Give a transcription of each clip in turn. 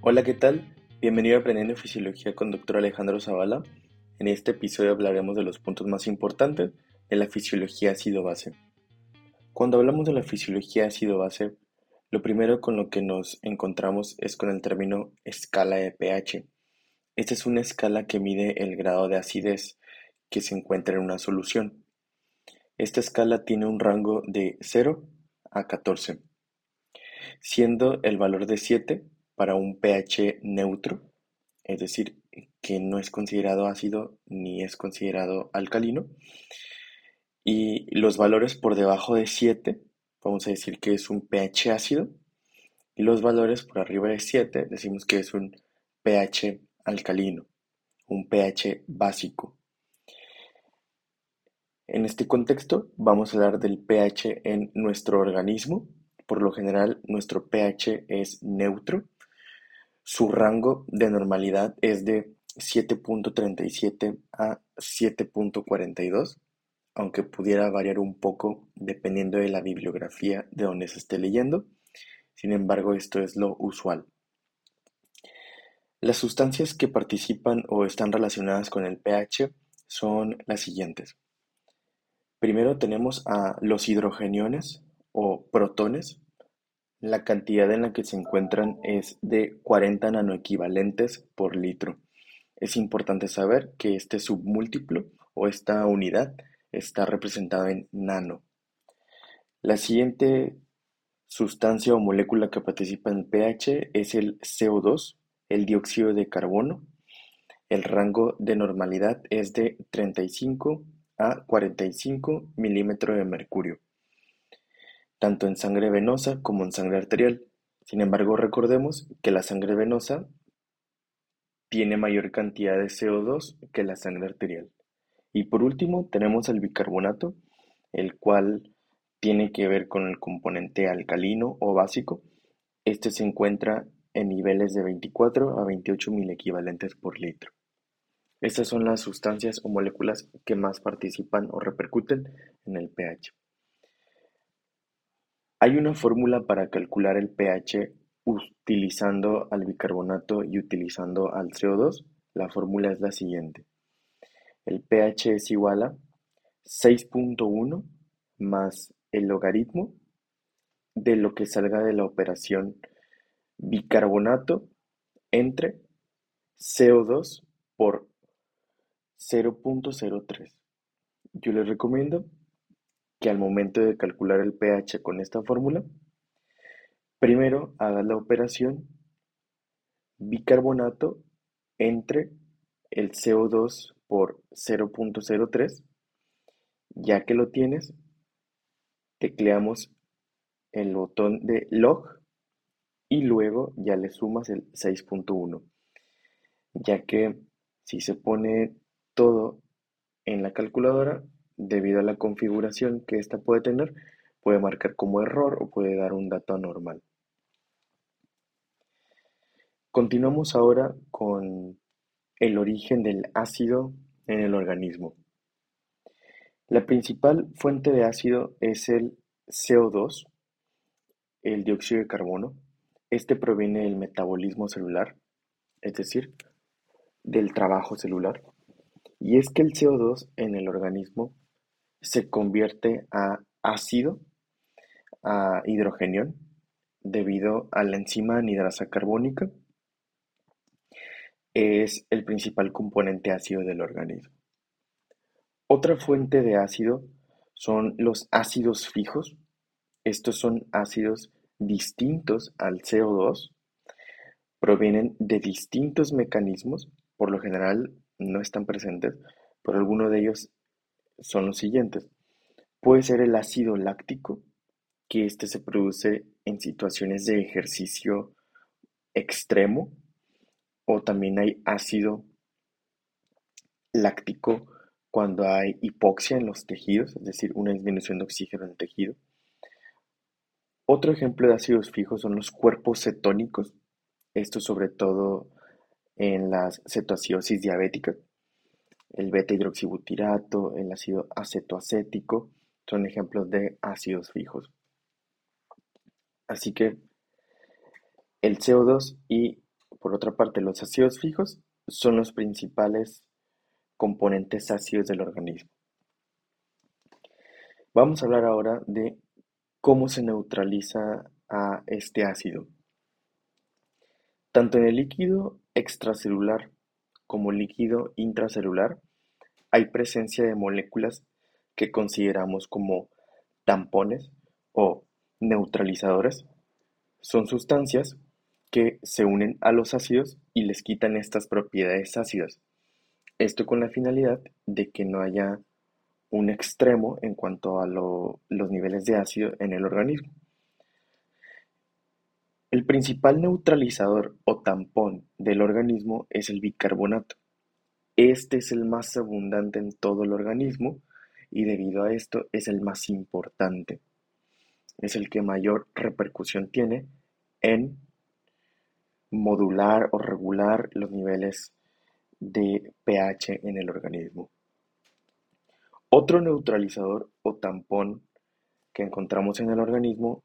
Hola, ¿qué tal? Bienvenido a Aprendiendo Fisiología con Dr. Alejandro Zavala. En este episodio hablaremos de los puntos más importantes de la fisiología ácido-base. Cuando hablamos de la fisiología ácido-base, lo primero con lo que nos encontramos es con el término escala de pH. Esta es una escala que mide el grado de acidez que se encuentra en una solución. Esta escala tiene un rango de 0 a 14, siendo el valor de 7 para un pH neutro, es decir, que no es considerado ácido ni es considerado alcalino. Y los valores por debajo de 7, vamos a decir que es un pH ácido. Y los valores por arriba de 7, decimos que es un pH alcalino, un pH básico. En este contexto vamos a hablar del pH en nuestro organismo. Por lo general nuestro pH es neutro su rango de normalidad es de 7.37 a 7.42, aunque pudiera variar un poco dependiendo de la bibliografía de donde se esté leyendo. Sin embargo, esto es lo usual. Las sustancias que participan o están relacionadas con el pH son las siguientes. Primero tenemos a los hidrogeniones o protones, la cantidad en la que se encuentran es de 40 nanoequivalentes por litro. Es importante saber que este submúltiplo o esta unidad está representada en nano. La siguiente sustancia o molécula que participa en pH es el CO2, el dióxido de carbono. El rango de normalidad es de 35 a 45 milímetros de mercurio tanto en sangre venosa como en sangre arterial. Sin embargo, recordemos que la sangre venosa tiene mayor cantidad de CO2 que la sangre arterial. Y por último, tenemos el bicarbonato, el cual tiene que ver con el componente alcalino o básico. Este se encuentra en niveles de 24 a 28 mil equivalentes por litro. Estas son las sustancias o moléculas que más participan o repercuten en el pH. Hay una fórmula para calcular el pH utilizando al bicarbonato y utilizando al CO2. La fórmula es la siguiente. El pH es igual a 6.1 más el logaritmo de lo que salga de la operación bicarbonato entre CO2 por 0.03. Yo les recomiendo que al momento de calcular el pH con esta fórmula, primero hagas la operación bicarbonato entre el CO2 por 0.03. Ya que lo tienes, tecleamos el botón de log y luego ya le sumas el 6.1. Ya que si se pone todo en la calculadora, debido a la configuración que ésta puede tener, puede marcar como error o puede dar un dato anormal. Continuamos ahora con el origen del ácido en el organismo. La principal fuente de ácido es el CO2, el dióxido de carbono. Este proviene del metabolismo celular, es decir, del trabajo celular. Y es que el CO2 en el organismo se convierte a ácido, a hidrogenión, debido a la enzima anidrasa carbónica. Es el principal componente ácido del organismo. Otra fuente de ácido son los ácidos fijos. Estos son ácidos distintos al CO2, provienen de distintos mecanismos, por lo general no están presentes, pero alguno de ellos son los siguientes. Puede ser el ácido láctico, que este se produce en situaciones de ejercicio extremo, o también hay ácido láctico cuando hay hipoxia en los tejidos, es decir, una disminución de oxígeno en el tejido. Otro ejemplo de ácidos fijos son los cuerpos cetónicos, esto sobre todo en las cetoacidosis diabéticas. El beta-hidroxibutirato, el ácido acetoacético son ejemplos de ácidos fijos. Así que el CO2 y Por otra parte, los ácidos fijos son los principales componentes ácidos del organismo. Vamos a hablar ahora de cómo se neutraliza a este ácido. Tanto en el líquido extracelular como líquido intracelular hay presencia de moléculas que consideramos como tampones o neutralizadores. Son sustancias que se unen a los ácidos y les quitan estas propiedades ácidas. Esto con la finalidad de que no haya un extremo en cuanto a los niveles de ácido en el organismo. El principal neutralizador o tampón del organismo es el bicarbonato. Este es el más abundante en todo el organismo y debido a esto es el más importante. Es el que mayor repercusión tiene en modular o regular los niveles de pH en el organismo. Otro neutralizador o tampón que encontramos en el organismo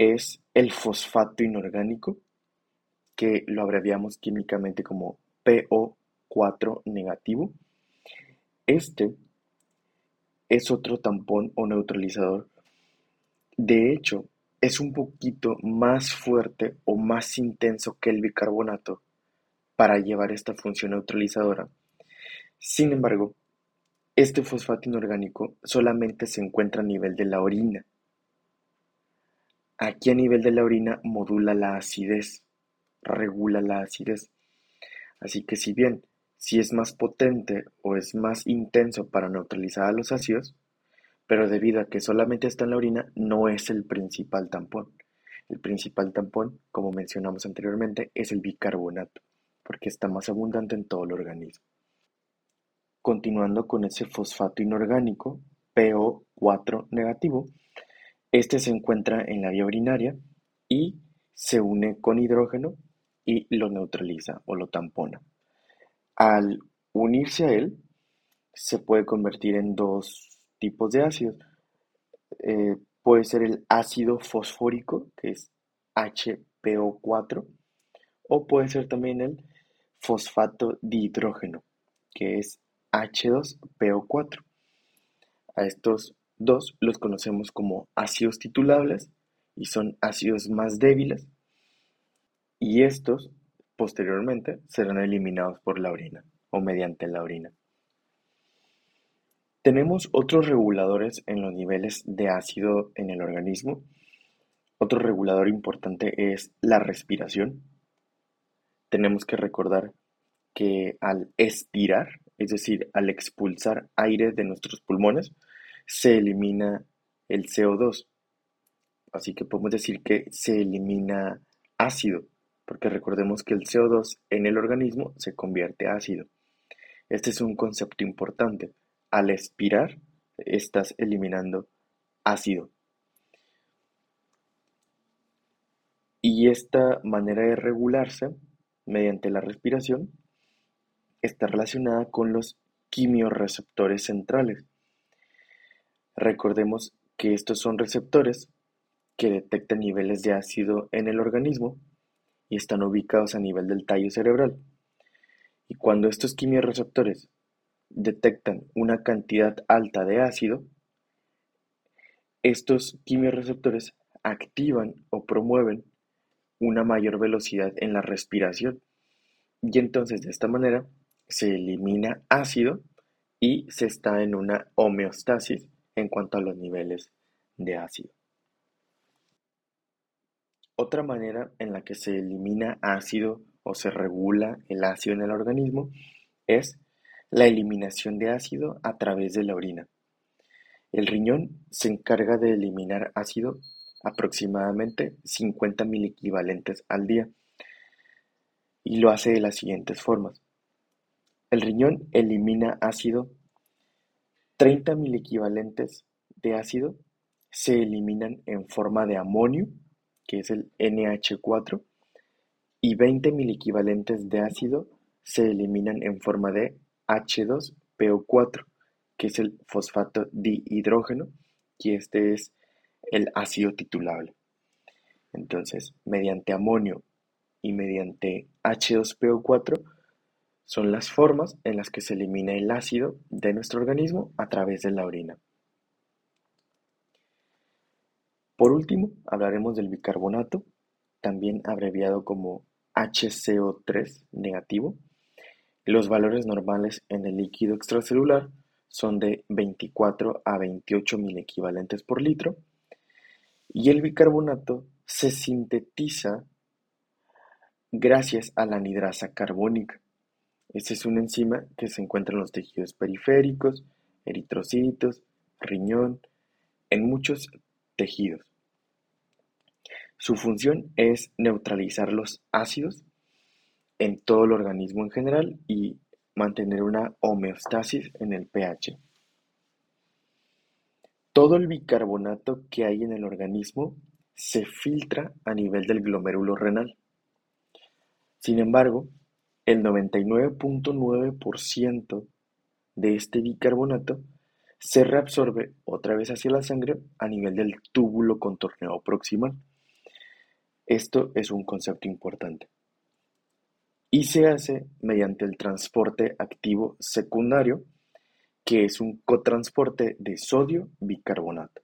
es el fosfato inorgánico, que lo abreviamos químicamente como PO4 negativo. Este es otro tampón o neutralizador. De hecho, es un poquito más fuerte o más intenso que el bicarbonato para llevar esta función neutralizadora. Sin embargo, este fosfato inorgánico solamente se encuentra a nivel de la orina. Aquí a nivel de la orina modula la acidez, regula la acidez. Así que si bien si es más potente o es más intenso para neutralizar a los ácidos, pero debido a que solamente está en la orina, no es el principal tampón. El principal tampón, como mencionamos anteriormente, es el bicarbonato, porque está más abundante en todo el organismo. Continuando con ese fosfato inorgánico, PO4 negativo, este se encuentra en la vía urinaria y se une con hidrógeno y lo neutraliza o lo tampona. Al unirse a él, se puede convertir en dos tipos de ácidos. Eh, puede ser el ácido fosfórico, que es HPO4, o puede ser también el fosfato dihidrógeno, que es H2PO4. A estos dos los conocemos como ácidos titulables y son ácidos más débiles y estos posteriormente serán eliminados por la orina o mediante la orina. Tenemos otros reguladores en los niveles de ácido en el organismo. Otro regulador importante es la respiración. Tenemos que recordar que al expirar, es decir, al expulsar aire de nuestros pulmones, se elimina el CO2. Así que podemos decir que se elimina ácido, porque recordemos que el CO2 en el organismo se convierte a ácido. Este es un concepto importante al expirar estás eliminando ácido. Y esta manera de regularse mediante la respiración está relacionada con los quimiorreceptores centrales. Recordemos que estos son receptores que detectan niveles de ácido en el organismo y están ubicados a nivel del tallo cerebral. Y cuando estos quimiorreceptores detectan una cantidad alta de ácido, estos quimiorreceptores activan o promueven una mayor velocidad en la respiración y entonces de esta manera se elimina ácido y se está en una homeostasis en cuanto a los niveles de ácido. Otra manera en la que se elimina ácido o se regula el ácido en el organismo es la eliminación de ácido a través de la orina. El riñón se encarga de eliminar ácido aproximadamente 50 mil equivalentes al día y lo hace de las siguientes formas. El riñón elimina ácido 30 mil equivalentes de ácido se eliminan en forma de amonio, que es el NH4, y 20 mil equivalentes de ácido se eliminan en forma de H2PO4, que es el fosfato dihidrógeno, y este es el ácido titulable. Entonces, mediante amonio y mediante H2PO4 son las formas en las que se elimina el ácido de nuestro organismo a través de la orina. Por último, hablaremos del bicarbonato, también abreviado como HCO3 negativo. Los valores normales en el líquido extracelular son de 24 a 28 mil equivalentes por litro y el bicarbonato se sintetiza gracias a la anidrasa carbónica. Esta es una enzima que se encuentra en los tejidos periféricos, eritrocitos, riñón, en muchos tejidos. Su función es neutralizar los ácidos en todo el organismo en general y mantener una homeostasis en el pH. Todo el bicarbonato que hay en el organismo se filtra a nivel del glomérulo renal. Sin embargo, el 99.9% de este bicarbonato se reabsorbe otra vez hacia la sangre a nivel del túbulo contorneado proximal. Esto es un concepto importante. Y se hace mediante el transporte activo secundario, que es un cotransporte de sodio bicarbonato.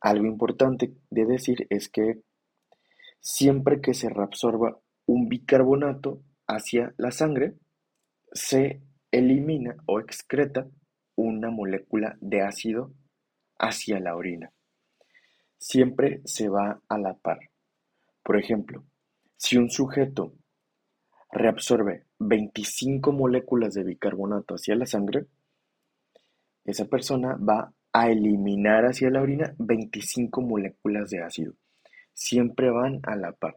Algo importante de decir es que siempre que se reabsorba un bicarbonato hacia la sangre, se elimina o excreta una molécula de ácido hacia la orina siempre se va a la par. Por ejemplo, si un sujeto reabsorbe 25 moléculas de bicarbonato hacia la sangre, esa persona va a eliminar hacia la orina 25 moléculas de ácido. Siempre van a la par.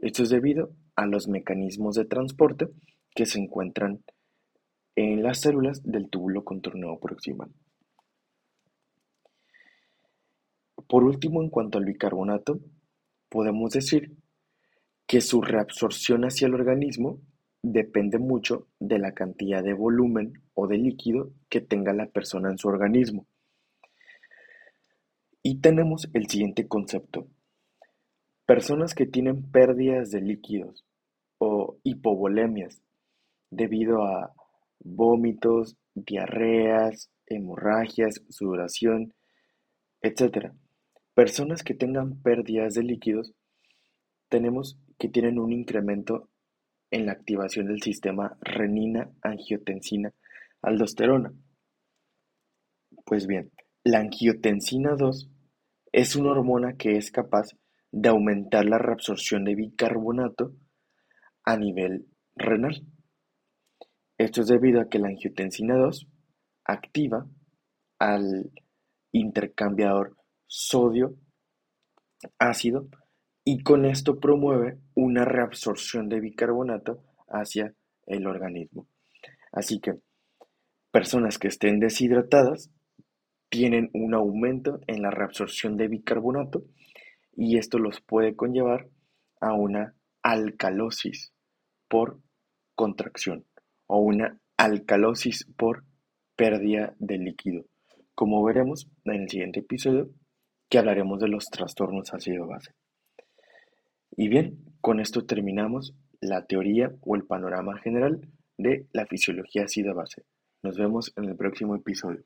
Esto es debido a los mecanismos de transporte que se encuentran en las células del túbulo contornado proximal. Por último, en cuanto al bicarbonato, podemos decir que su reabsorción hacia el organismo depende mucho de la cantidad de volumen o de líquido que tenga la persona en su organismo. Y tenemos el siguiente concepto. Personas que tienen pérdidas de líquidos o hipovolemias debido a vómitos, diarreas, hemorragias, sudoración, etc. Personas que tengan pérdidas de líquidos, tenemos que tienen un incremento en la activación del sistema renina-angiotensina-aldosterona. Pues bien, la angiotensina 2 es una hormona que es capaz de aumentar la reabsorción de bicarbonato a nivel renal. Esto es debido a que la angiotensina 2 activa al intercambiador sodio-ácido y con esto promueve una reabsorción de bicarbonato hacia el organismo. Así que personas que estén deshidratadas tienen un aumento en la reabsorción de bicarbonato y esto los puede conllevar a una alcalosis por contracción o una alcalosis por pérdida de líquido, como veremos en el siguiente episodio que hablaremos de los trastornos ácido-base. Y bien, con esto terminamos la teoría o el panorama general de la fisiología ácido-base. Nos vemos en el próximo episodio.